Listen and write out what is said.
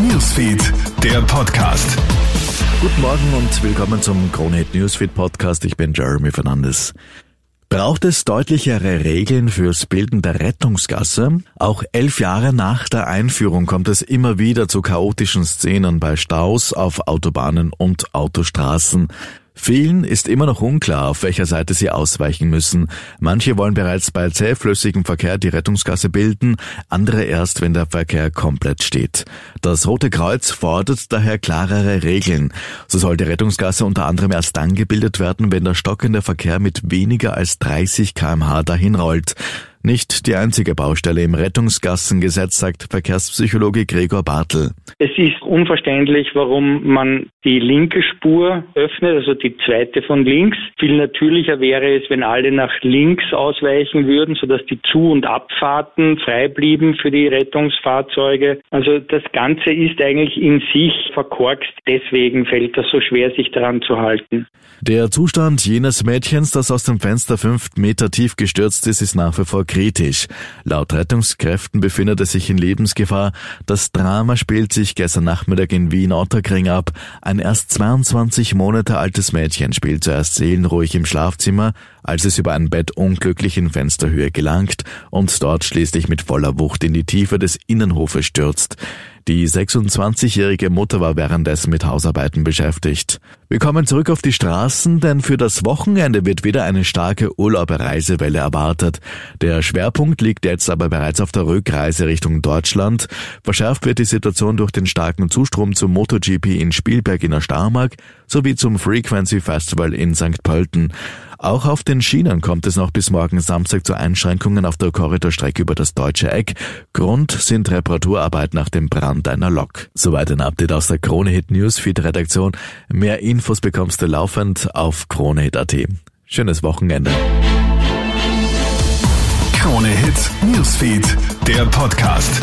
Newsfeed, der Podcast. Guten Morgen und willkommen zum Krone Hit Newsfeed Podcast. Ich bin Jeremy Fernandes. Braucht es deutlichere Regeln fürs Bilden der Rettungsgasse? Auch elf Jahre nach der Einführung kommt es immer wieder zu chaotischen Szenen bei Staus auf Autobahnen und Autostraßen. Vielen ist immer noch unklar, auf welcher Seite sie ausweichen müssen. Manche wollen bereits bei zähflüssigem Verkehr die Rettungsgasse bilden, andere erst, wenn der Verkehr komplett steht. Das Rote Kreuz fordert daher klarere Regeln. So soll die Rettungsgasse unter anderem erst dann gebildet werden, wenn der stockende Verkehr mit weniger als 30 kmh dahinrollt. Nicht die einzige Baustelle im Rettungsgassengesetz, sagt Verkehrspsychologe Gregor Bartel. Es ist unverständlich, warum man die linke Spur öffnet, also die zweite von links. Viel natürlicher wäre es, wenn alle nach links ausweichen würden, sodass die Zu- und Abfahrten frei blieben für die Rettungsfahrzeuge. Also das Ganze ist eigentlich in sich verkorkst. Deswegen fällt das so schwer, sich daran zu halten. Der Zustand jenes Mädchens, das aus dem Fenster fünf Meter tief gestürzt ist, ist nach wie vor kritisch. Laut Rettungskräften befindet er sich in Lebensgefahr. Das Drama spielt sich gestern Nachmittag in Wien-Otterkring ab. Ein erst 22 Monate altes Mädchen spielt zuerst seelenruhig im Schlafzimmer, als es über ein Bett unglücklich in Fensterhöhe gelangt und dort schließlich mit voller Wucht in die Tiefe des Innenhofes stürzt. Die 26-jährige Mutter war währenddessen mit Hausarbeiten beschäftigt. Wir kommen zurück auf die Straßen, denn für das Wochenende wird wieder eine starke Urlaubreisewelle erwartet. Der Schwerpunkt liegt jetzt aber bereits auf der Rückreise Richtung Deutschland. Verschärft wird die Situation durch den starken Zustrom zum MotoGP in Spielberg in der Starmark sowie zum Frequency Festival in St. Pölten. Auch auf den Schienen kommt es noch bis morgen Samstag zu Einschränkungen auf der Korridorstrecke über das Deutsche Eck. Grund sind Reparaturarbeiten nach dem Brand einer Lok. Soweit ein Update aus der Krone Hit Newsfeed Redaktion. Mehr Infos bekommst du laufend auf KroneHit.at. Schönes Wochenende. Krone Hit Newsfeed, der Podcast.